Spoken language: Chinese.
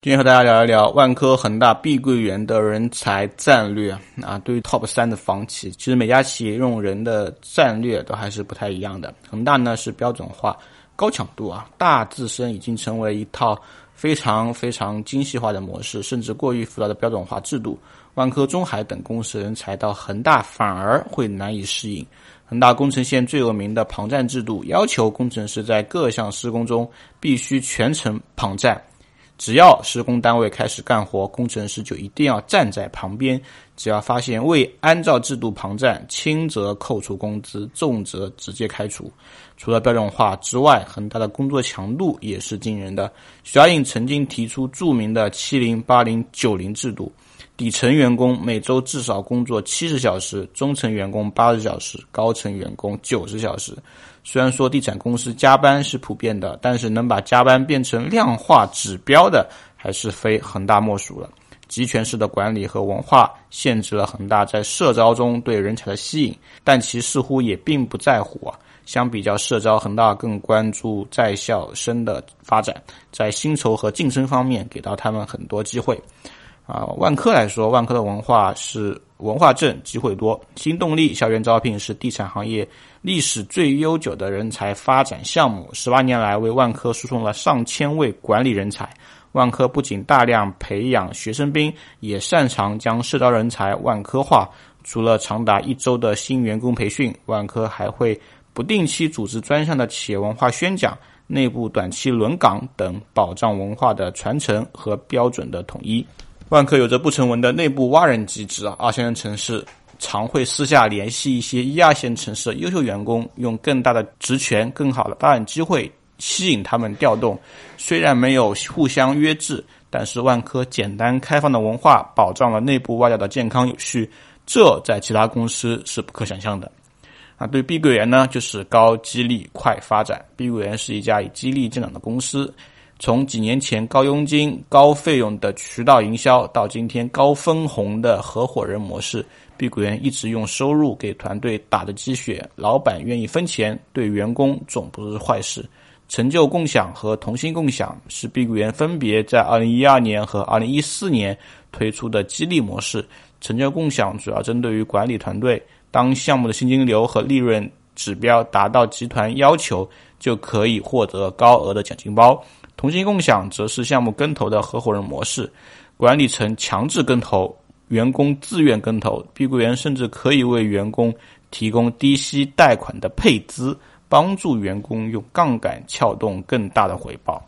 今天和大家聊一聊万科、恒大、碧桂园的人才战略啊。对于 TOP 三的房企，其实每家企业用人的战略都还是不太一样的。恒大呢是标准化、高强度啊，大自身已经成为一套非常非常精细化的模式，甚至过于复杂的标准化制度。万科、中海等公司人才到恒大反而会难以适应。恒大工程线最有名的旁站制度，要求工程师在各项施工中必须全程旁站。只要施工单位开始干活，工程师就一定要站在旁边。只要发现未按照制度旁站，轻则扣除工资，重则直接开除。除了标准化之外，恒大的工作强度也是惊人的。徐家印曾经提出著名的“七零八零九零”制度。底层员工每周至少工作七十小时，中层员工八十小时，高层员工九十小时。虽然说地产公司加班是普遍的，但是能把加班变成量化指标的，还是非恒大莫属了。集权式的管理和文化限制了恒大在社招中对人才的吸引，但其似乎也并不在乎啊。相比较社招，恒大更关注在校生的发展，在薪酬和晋升方面给到他们很多机会。啊，万科来说，万科的文化是文化正，机会多。新动力校园招聘是地产行业历史最悠久的人才发展项目，十八年来为万科输送了上千位管理人才。万科不仅大量培养学生兵，也擅长将社招人才万科化。除了长达一周的新员工培训，万科还会不定期组织专项的企业文化宣讲、内部短期轮岗等，保障文化的传承和标准的统一。万科有着不成文的内部挖人机制啊，二线城市常会私下联系一些一二线城市的优秀员工，用更大的职权、更好的发展机会吸引他们调动。虽然没有互相约制，但是万科简单开放的文化保障了内部挖角的健康有序，这在其他公司是不可想象的。啊，对碧桂园呢，就是高激励快发展。碧桂园是一家以激励见长的公司。从几年前高佣金、高费用的渠道营销，到今天高分红的合伙人模式，碧桂园一直用收入给团队打的鸡血，老板愿意分钱，对员工总不是坏事。成就共享和同心共享是碧桂园分别在二零一二年和二零一四年推出的激励模式。成就共享主要针对于管理团队，当项目的现金流和利润指标达到集团要求，就可以获得高额的奖金包。同心共享则是项目跟投的合伙人模式，管理层强制跟投，员工自愿跟投。碧桂园甚至可以为员工提供低息贷款的配资，帮助员工用杠杆撬动更大的回报。